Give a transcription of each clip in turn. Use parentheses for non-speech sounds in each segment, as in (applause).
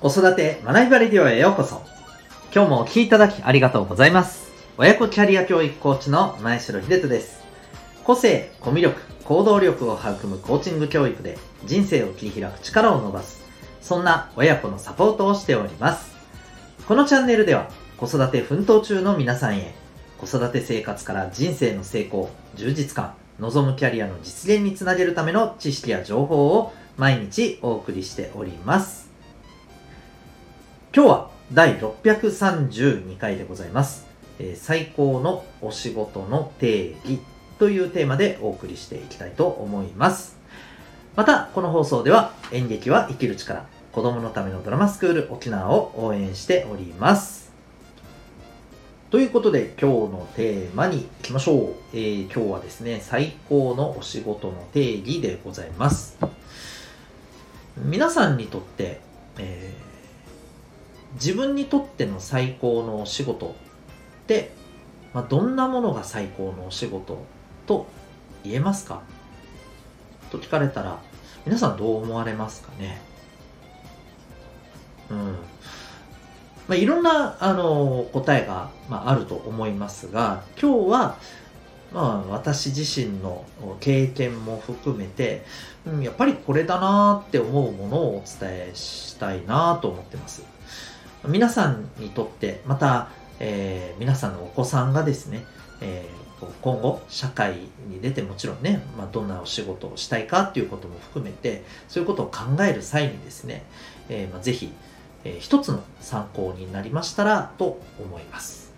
子育て学びバレディオへようこそ。今日もお聴きいただきありがとうございます。親子キャリア教育コーチの前城秀人です。個性、コミュ力、行動力を育むコーチング教育で人生を切り開く力を伸ばす。そんな親子のサポートをしております。このチャンネルでは子育て奮闘中の皆さんへ子育て生活から人生の成功、充実感、望むキャリアの実現につなげるための知識や情報を毎日お送りしております。今日は第632回でございます。えー最高のお仕事の定義というテーマでお送りしていきたいと思います。また、この放送では演劇は生きる力、子供のためのドラマスクール沖縄を応援しております。ということで今日のテーマに行きましょう。えー今日はですね、最高のお仕事の定義でございます。皆さんにとって、えー自分にとっての最高のお仕事って、まあ、どんなものが最高のお仕事と言えますか？と聞かれたら皆さんどう思われますかね？うん。まあ、いろんなあの答えが、まあ、あると思いますが今日は、まあ、私自身の経験も含めて、うん、やっぱりこれだなって思うものをお伝えしたいなと思ってます。皆さんにとってまた、えー皆さんのお子さんがですね、えー今後社会に出てもちろんね、まあ、どんなお仕事をしたいかっていうことも含めてそういうことを考える際にですね、えーまあ、ぜひ、えー一つの参考になりましたらと思います。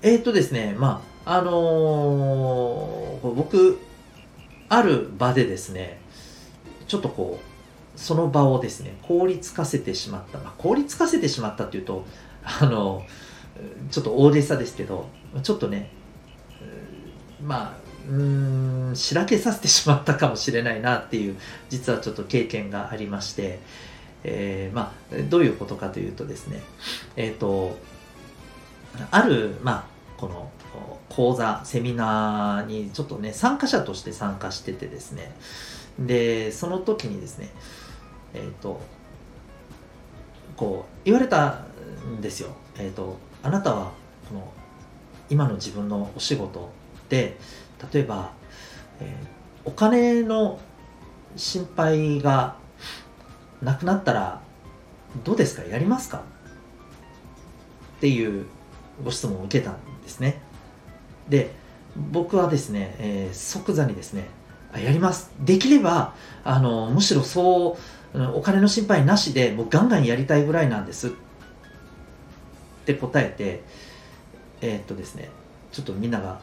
えーっとですねまああのー僕ある場でですねちょっとこうその場をですね凍りつかせてしまった、まあ、凍りつかせてしまったっていうとあのちょっと大げさですけどちょっとねまあうーんしらけさせてしまったかもしれないなっていう実はちょっと経験がありまして、えーまあどういうことかというとですねえっ、とあるまあこの講座セミナーにちょっとね参加者として参加しててですねでその時にですねえっ、とこう言われたんですよ。えっ、とあなたはこの今の自分のお仕事で例えば、えーお金の心配がなくなったらどうですか？やりますか？っていうご質問を受けたんですね。で僕はですね、えー即座にですねやります。できればあのむしろそうお金の心配なしでもうガンガンやりたいぐらいなんです。って答えてえーっとですねちょっとみんなが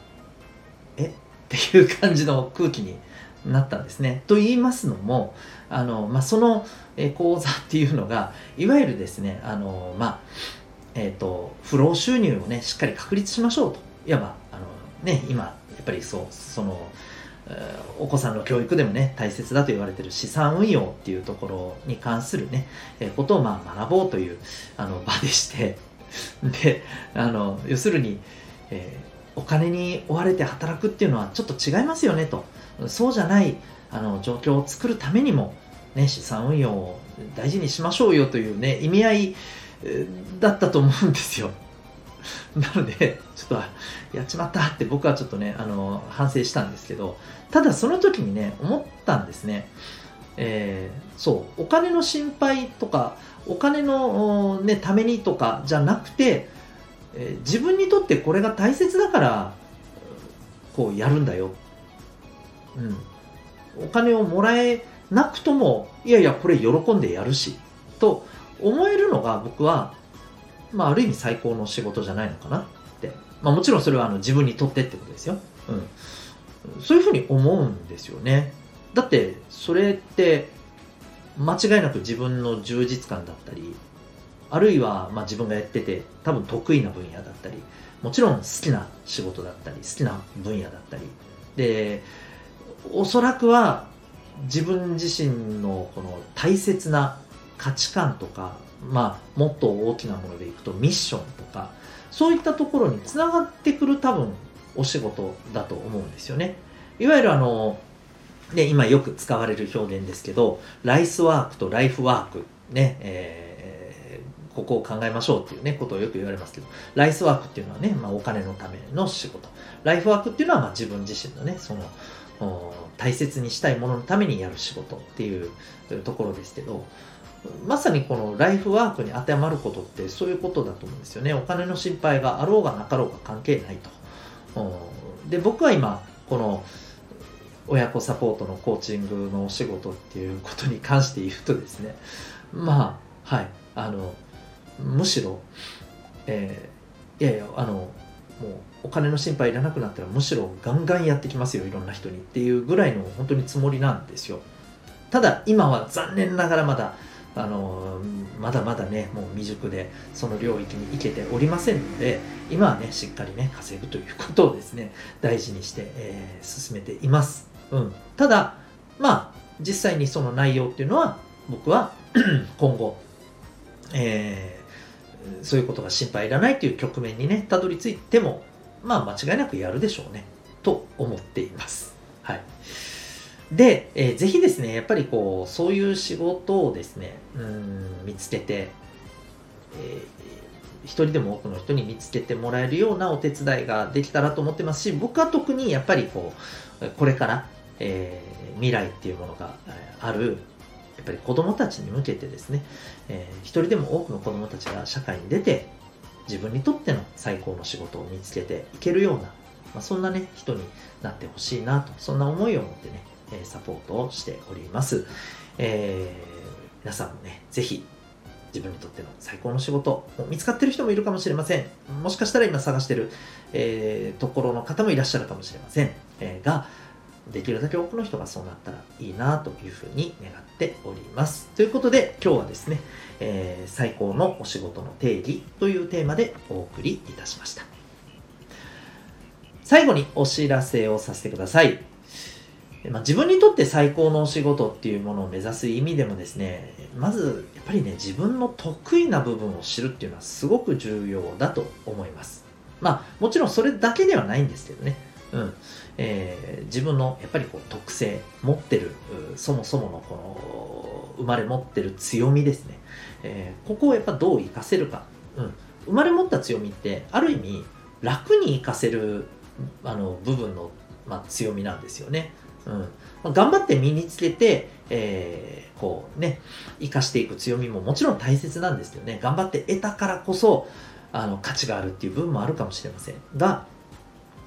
え？っていう感じの空気になったんですね。と言いますのもあの、まあ、その講座っていうのがいわゆるですねあの、まあえー、と不労収入をねしっかり確立しましょうと。いわばあの、ね、今やっぱりそうそのお子さんの教育でもね大切だと言われている資産運用っていうところに関するね、えーことをまあ学ぼうという (laughs) あの場でして (laughs) であの要するに、えーお金に追われて働くっていうのはちょっと違いますよねと。そうじゃないあの状況を作るためにも、ね、資産運用を大事にしましょうよというね意味合いだったと思うんですよ。(laughs) なのでちょっとやっちまったって僕はちょっとねあの反省したんですけどただその時にね思ったんですね。えーそうお金の心配とかお金の、ね、ためにとかじゃなくて、えー自分にとってこれが大切だからこうやるんだよ、うん、お金をもらえなくともいやいやこれ喜んでやるしと思えるのが僕は、まあ、ある意味最高の仕事じゃないのかなって、まあ、もちろんそれはあの自分にとってってことですよ、うん、そういうふうに思うんですよね。だってそれって間違いなく自分の充実感だったりあるいはまあ自分がやってて多分得意な分野だったりもちろん好きな仕事だったり好きな分野だったり。でおそらくは自分自身のこの大切な価値観とか、まあ、もっと大きなものでいくとミッションとかそういったところにつながってくる多分お仕事だと思うんですよね。いわゆるあので今よく使われる表現ですけどライスワークとライフワークね、えー、ここを考えましょうっていうね、ことをよく言われますけど、ライスワークっていうのはね、まあ、お金のための仕事。ライフワークっていうのは、まあ、自分自身のね、その、大切にしたいもののためにやる仕事っていうところですけど、まさにこのライフワークに当てはまることってそういうことだと思うんですよね。お金の心配があろうがなかろうが関係ないと。で、僕は今、この親子サポートのコーチングのお仕事っていうことに関して言うとですね、まあ、はい、あの、むしろ、えー、いやいや、あの、もうお金の心配いらなくなったらむしろガンガンやってきますよいろんな人にっていうぐらいの本当につもりなんですよただ今は残念ながらまだあのまだまだねもう未熟でその領域に行けておりませんので今はねしっかりね稼ぐということをですね大事にして、えー、進めています、うん、ただまあ実際にその内容っていうのは僕は (clears throat) 今後、えー、そういうことが心配いらないという局面にねたどり着いてもまあ間違いなくやるでしょうねと思っています。はい。で、えー、ぜひですね、やっぱりこう、そういう仕事をですね、うん、見つけて、えー、一人でも多くの人に見つけてもらえるようなお手伝いができたらと思ってますし、僕は特にやっぱりこう、これから、えー、未来っていうものがある、やっぱり子供たちに向けてですね、えー、一人でも多くの子供たちが社会に出て、自分にとっての最高の仕事を見つけていけるような、まあ、そんなね、人になってほしいなと、そんな思いを持ってね、えサポートをしております。えー、皆さんもね、ぜひ自分にとっての最高の仕事、見つかってる人もいるかもしれません。もしかしたら今探してる、えー、ところの方もいらっしゃるかもしれません。えー、が、できるだけ多くの人がそうなったらいいなというふうに願っております。ということで今日はですね、えー、最高のお仕事の定義というテーマでお送りいたしました。最後にお知らせをさせてください。まあ、自分にとって最高のお仕事っていうものを目指す意味でもですね、まずやっぱりね、自分の得意な部分を知るっていうのはすごく重要だと思います。まあ、もちろんそれだけではないんですけどね。うん。えー、自分のやっぱりこう特性、持ってる、そもそものこの生まれ持ってる強みですね。えー、ここをやっぱどう活かせるか。うん。生まれ持った強みってある意味楽に活かせるあの部分の、まあ、強みなんですよね。うんまあ、頑張って身につけて、えー、こうね、生かしていく強みももちろん大切なんですけどね、頑張って得たからこそ、あの、価値があるっていう部分もあるかもしれませんが、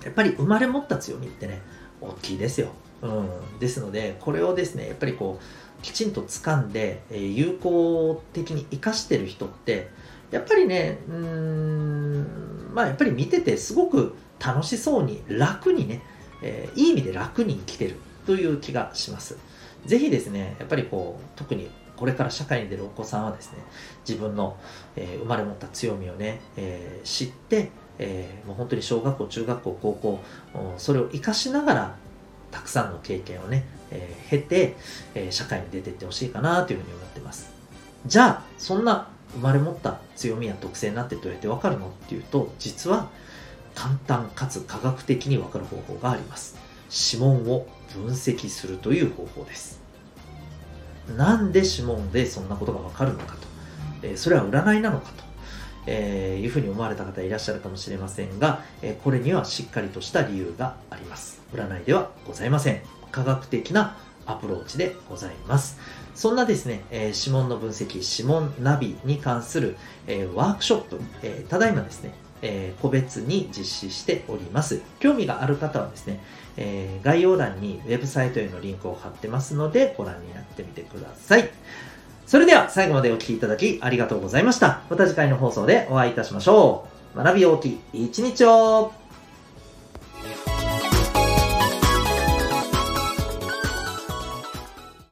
やっぱり生まれ持った強みってね、大きいですよ。うん。ですので、これをですね、やっぱりこう、きちんと掴んで、えー、有効的に生かしてる人って、やっぱりね、うん、まあやっぱり見ててすごく楽しそうに、楽にね、えー、いい意味で楽に生きてるという気がします。ぜひですね、やっぱりこう、特にこれから社会に出るお子さんはですね、自分の、えー、生まれ持った強みをね、えー、知って、えー、もう本当に小学校、中学校、高校、それを活かしながら、たくさんの経験をね、えー、経て、えー、社会に出ていってほしいかなというふうに思ってます。じゃあ、そんな生まれ持った強みや特性になってどうやってわかるのっていうと、実は簡単かつ科学的にわかる方法があります。指紋を分析するという方法です。なんで指紋でそんなことがわかるのかと、えー、それは占いなのかと、えー、いうふうに思われた方いらっしゃるかもしれませんが、えー、これにはしっかりとした理由があります。占いではございません。科学的なアプローチでございます。そんなですね、えー、指紋の分析、指紋ナビに関する、えー、ワークショップ、えー、ただいまですね、えー、個別に実施しております。興味がある方はですね、えー、概要欄にウェブサイトへのリンクを貼ってますのでご覧になってみてください。それでは最後までお聴きいただきありがとうございました。また次回の放送でお会いいたしましょう。学び大きい一日を